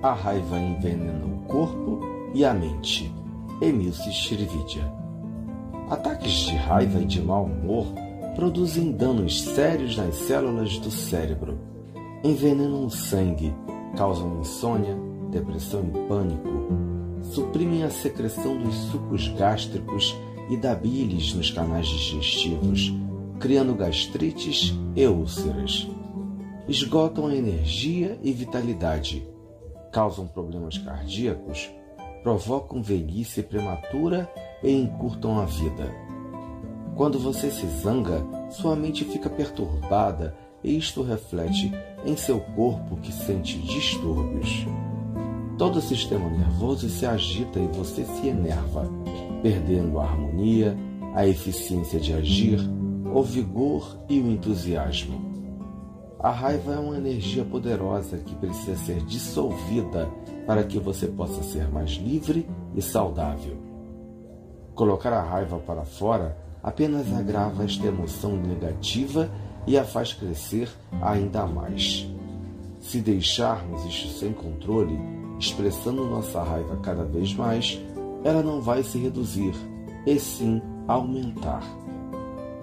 A raiva envenena o corpo e a mente. Emilce Srividya. Ataques de raiva e de mau humor produzem danos sérios nas células do cérebro. Envenenam o sangue, causam insônia, depressão e pânico, suprimem a secreção dos sucos gástricos e da bilis nos canais digestivos, criando gastrites e úlceras. Esgotam a energia e vitalidade, causam problemas cardíacos, provocam velhice prematura e encurtam a vida. Quando você se zanga, sua mente fica perturbada e isto reflete em seu corpo que sente distúrbios. Todo o sistema nervoso se agita e você se enerva, perdendo a harmonia, a eficiência de agir, o vigor e o entusiasmo. A raiva é uma energia poderosa que precisa ser dissolvida para que você possa ser mais livre e saudável. Colocar a raiva para fora apenas agrava esta emoção negativa e a faz crescer ainda mais. Se deixarmos isto sem controle, expressando nossa raiva cada vez mais, ela não vai se reduzir, e sim aumentar,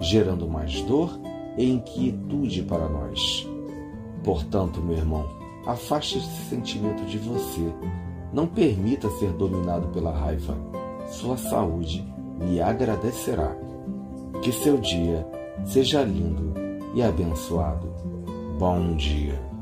gerando mais dor e inquietude para nós. Portanto, meu irmão, afaste esse sentimento de você. Não permita ser dominado pela raiva. Sua saúde lhe agradecerá. Que seu dia seja lindo e abençoado. Bom dia.